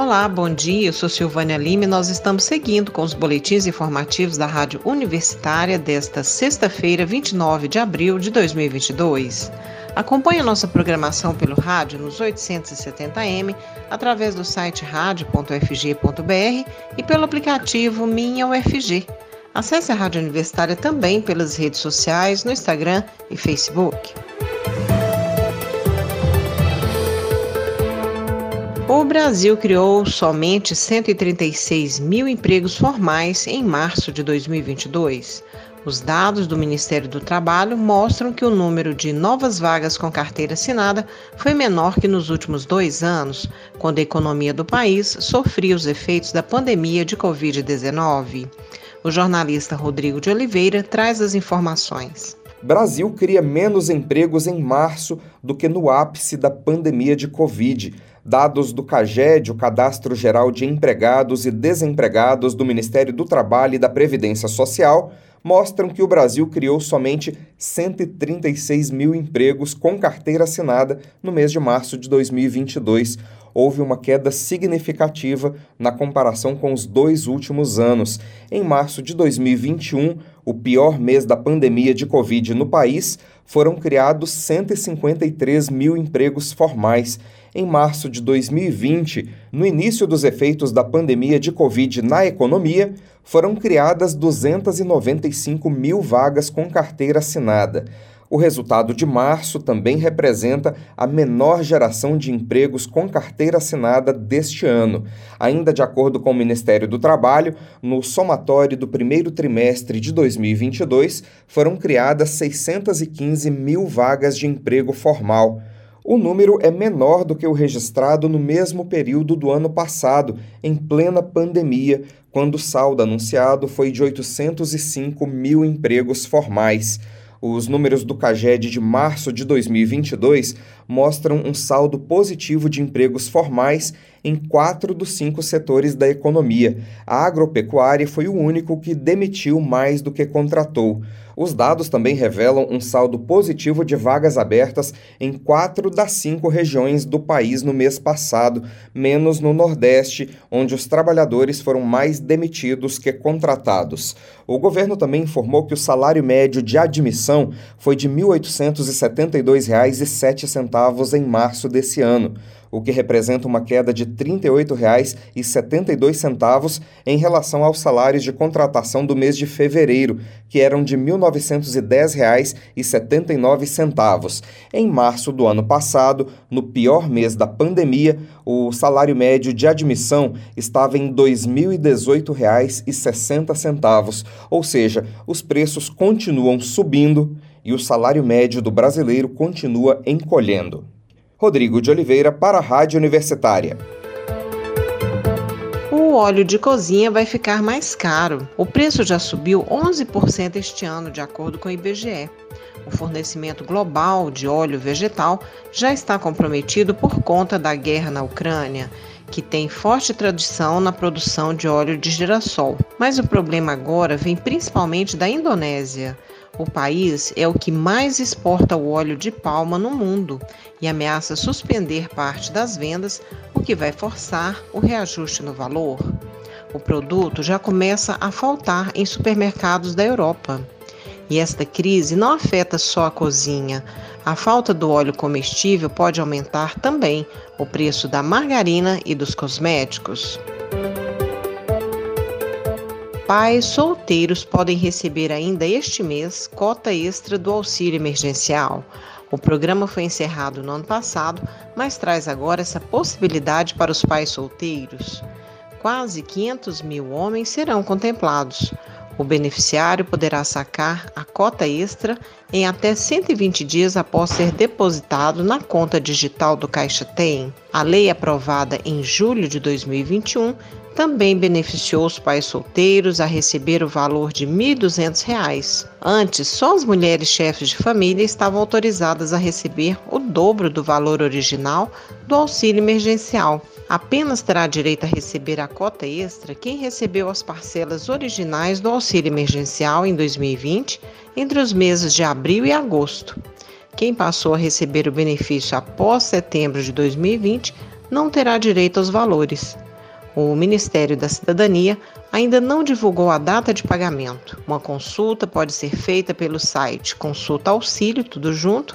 Olá, bom dia. Eu sou Silvânia Lima e nós estamos seguindo com os boletins informativos da Rádio Universitária desta sexta-feira, 29 de abril de 2022. Acompanhe a nossa programação pelo rádio nos 870m, através do site rádio.fg.br e pelo aplicativo Minha UFG. Acesse a Rádio Universitária também pelas redes sociais, no Instagram e Facebook. O Brasil criou somente 136 mil empregos formais em março de 2022. Os dados do Ministério do Trabalho mostram que o número de novas vagas com carteira assinada foi menor que nos últimos dois anos, quando a economia do país sofria os efeitos da pandemia de Covid-19. O jornalista Rodrigo de Oliveira traz as informações. Brasil cria menos empregos em março do que no ápice da pandemia de Covid. Dados do CAGED, o Cadastro Geral de Empregados e Desempregados do Ministério do Trabalho e da Previdência Social, mostram que o Brasil criou somente 136 mil empregos com carteira assinada no mês de março de 2022. Houve uma queda significativa na comparação com os dois últimos anos. Em março de 2021, o pior mês da pandemia de Covid no país, foram criados 153 mil empregos formais. Em março de 2020, no início dos efeitos da pandemia de Covid na economia, foram criadas 295 mil vagas com carteira assinada. O resultado de março também representa a menor geração de empregos com carteira assinada deste ano. Ainda de acordo com o Ministério do Trabalho, no somatório do primeiro trimestre de 2022, foram criadas 615 mil vagas de emprego formal. O número é menor do que o registrado no mesmo período do ano passado, em plena pandemia, quando o saldo anunciado foi de 805 mil empregos formais. Os números do CAGED de março de 2022 mostram um saldo positivo de empregos formais em quatro dos cinco setores da economia. A agropecuária foi o único que demitiu mais do que contratou. Os dados também revelam um saldo positivo de vagas abertas em quatro das cinco regiões do país no mês passado, menos no Nordeste, onde os trabalhadores foram mais demitidos que contratados. O governo também informou que o salário médio de admissão foi de R$ 1.872,07 em março desse ano o que representa uma queda de R$ 38,72 em relação aos salários de contratação do mês de fevereiro, que eram de R$ 1.910,79. Em março do ano passado, no pior mês da pandemia, o salário médio de admissão estava em R$ 2.018,60, ou seja, os preços continuam subindo e o salário médio do brasileiro continua encolhendo. Rodrigo de Oliveira para a Rádio Universitária. O óleo de cozinha vai ficar mais caro. O preço já subiu 11% este ano, de acordo com o IBGE. O fornecimento global de óleo vegetal já está comprometido por conta da guerra na Ucrânia, que tem forte tradição na produção de óleo de girassol. Mas o problema agora vem principalmente da Indonésia o país é o que mais exporta o óleo de palma no mundo e ameaça suspender parte das vendas, o que vai forçar o reajuste no valor. O produto já começa a faltar em supermercados da Europa. E esta crise não afeta só a cozinha. A falta do óleo comestível pode aumentar também o preço da margarina e dos cosméticos. Pais solteiros podem receber ainda este mês cota extra do auxílio emergencial. O programa foi encerrado no ano passado, mas traz agora essa possibilidade para os pais solteiros. Quase 500 mil homens serão contemplados. O beneficiário poderá sacar a cota extra em até 120 dias após ser depositado na conta digital do Caixa Tem. A lei aprovada em julho de 2021 também beneficiou os pais solteiros a receber o valor de R$ 1.200. Antes, só as mulheres chefes de família estavam autorizadas a receber o dobro do valor original do auxílio emergencial. Apenas terá direito a receber a cota extra quem recebeu as parcelas originais do auxílio emergencial em 2020 entre os meses de abril e agosto. Quem passou a receber o benefício após setembro de 2020 não terá direito aos valores. O Ministério da Cidadania ainda não divulgou a data de pagamento. Uma consulta pode ser feita pelo site consulta tudo junto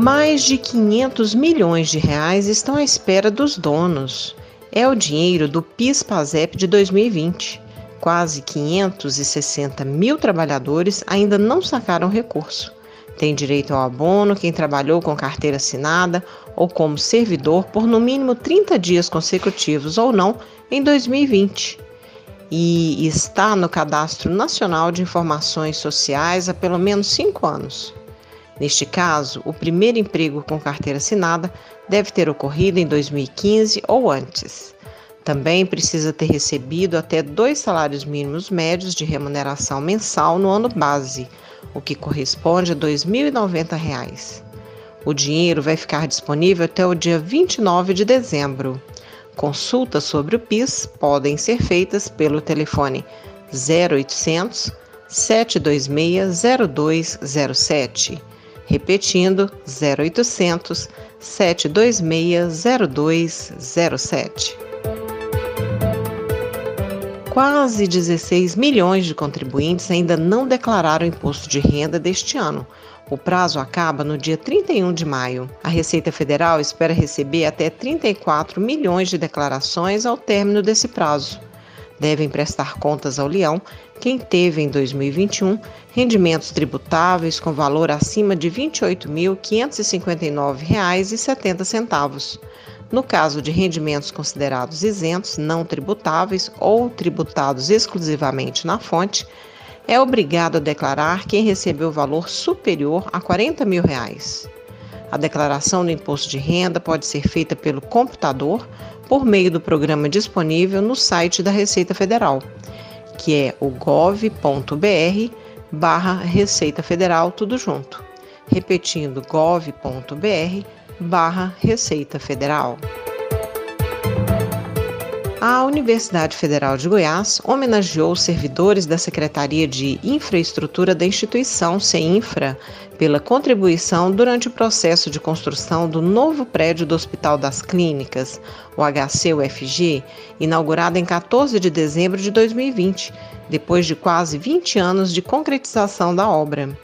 Mais de 500 milhões de reais estão à espera dos donos. É o dinheiro do PIS/PASEP de 2020. Quase 560 mil trabalhadores ainda não sacaram recurso. Tem direito ao abono quem trabalhou com carteira assinada ou como servidor por no mínimo 30 dias consecutivos ou não em 2020 e está no Cadastro Nacional de Informações Sociais há pelo menos cinco anos. Neste caso, o primeiro emprego com carteira assinada deve ter ocorrido em 2015 ou antes. Também precisa ter recebido até dois salários mínimos médios de remuneração mensal no ano base, o que corresponde a R$ 2.090. O dinheiro vai ficar disponível até o dia 29 de dezembro. Consultas sobre o PIS podem ser feitas pelo telefone 0800 726 0207. Repetindo, 0800 726 0207. Quase 16 milhões de contribuintes ainda não declararam imposto de renda deste ano. O prazo acaba no dia 31 de maio. A Receita Federal espera receber até 34 milhões de declarações ao término desse prazo. Devem prestar contas ao Leão quem teve em 2021 rendimentos tributáveis com valor acima de R$ 28.559,70 no caso de rendimentos considerados isentos, não tributáveis ou tributados exclusivamente na fonte, é obrigado a declarar quem recebeu valor superior a 40 mil reais. A declaração do imposto de renda pode ser feita pelo computador por meio do programa disponível no site da Receita Federal, que é o gov.br barra Receita Federal tudo junto. Repetindo, gov.br barra Receita Federal. A Universidade Federal de Goiás homenageou os servidores da Secretaria de Infraestrutura da instituição, CEINFRA, pela contribuição durante o processo de construção do novo prédio do Hospital das Clínicas, o HC-UFG, inaugurado em 14 de dezembro de 2020, depois de quase 20 anos de concretização da obra.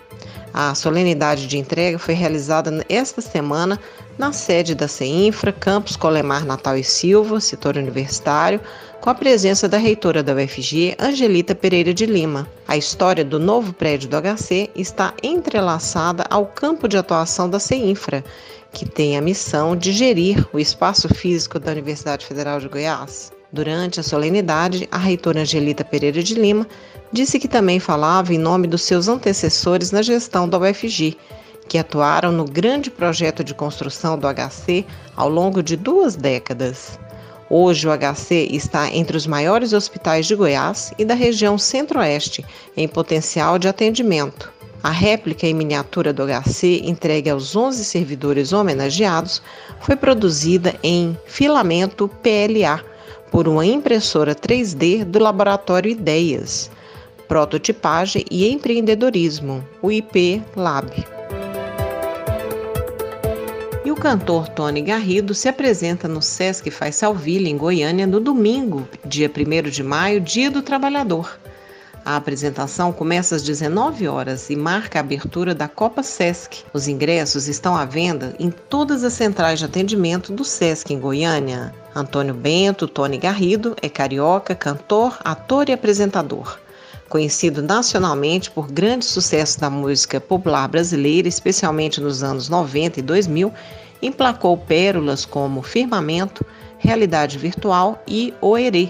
A solenidade de entrega foi realizada esta semana na sede da CEINFRA, campus Colemar Natal e Silva, setor universitário, com a presença da reitora da UFG, Angelita Pereira de Lima. A história do novo prédio do HC está entrelaçada ao campo de atuação da CEINFRA, que tem a missão de gerir o espaço físico da Universidade Federal de Goiás. Durante a solenidade, a reitora Angelita Pereira de Lima disse que também falava em nome dos seus antecessores na gestão da UFG, que atuaram no grande projeto de construção do HC ao longo de duas décadas. Hoje, o HC está entre os maiores hospitais de Goiás e da região Centro-Oeste em potencial de atendimento. A réplica em miniatura do HC, entregue aos 11 servidores homenageados, foi produzida em filamento PLA por uma impressora 3D do laboratório Ideias, Prototipagem e Empreendedorismo, o IP Lab. E o cantor Tony Garrido se apresenta no Sesc Faz Salville, em Goiânia, no domingo, dia 1 de maio, Dia do Trabalhador. A apresentação começa às 19 horas e marca a abertura da Copa Sesc. Os ingressos estão à venda em todas as centrais de atendimento do Sesc em Goiânia. Antônio Bento, Tony Garrido, é carioca, cantor, ator e apresentador. Conhecido nacionalmente por grandes sucessos da música popular brasileira, especialmente nos anos 90 e 2000, emplacou pérolas como Firmamento, Realidade Virtual e Oerê,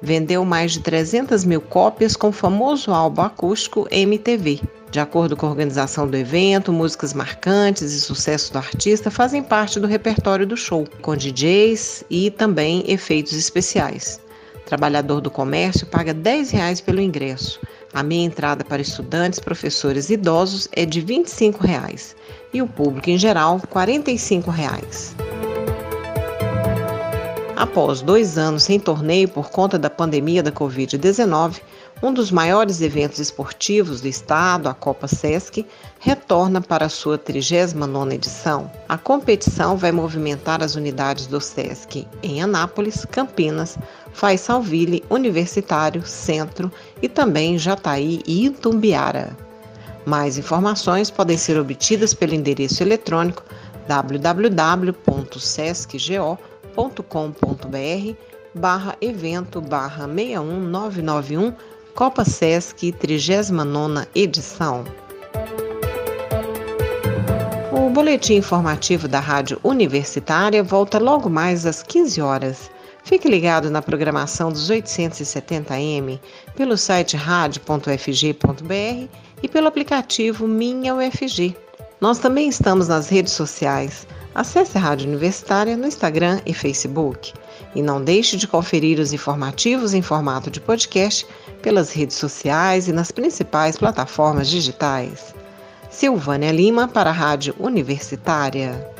vendeu mais de 300 mil cópias com o famoso álbum acústico MTV. De acordo com a organização do evento, músicas marcantes e sucessos do artista fazem parte do repertório do show, com DJs e também efeitos especiais. Trabalhador do comércio paga 10 reais pelo ingresso. A meia entrada para estudantes, professores e idosos é de 25 reais, e o público em geral 45 reais. Após dois anos sem torneio por conta da pandemia da Covid-19, Um dos maiores eventos esportivos do estado, a Copa Sesc, retorna para a sua 39ª edição. A competição vai movimentar as unidades do Sesc em Anápolis, Campinas, Faisalville, Universitário, Centro e também Jataí e Itumbiara. Mais informações podem ser obtidas pelo endereço eletrônico www.sescgo.com.br barra evento barra 61991 Copa Sesc 39 edição. O boletim informativo da Rádio Universitária volta logo mais às 15 horas. Fique ligado na programação dos 870M pelo site radio.fg.br e pelo aplicativo Minha UFG. Nós também estamos nas redes sociais. Acesse a Rádio Universitária no Instagram e Facebook. E não deixe de conferir os informativos em formato de podcast pelas redes sociais e nas principais plataformas digitais. Silvânia Lima para a Rádio Universitária.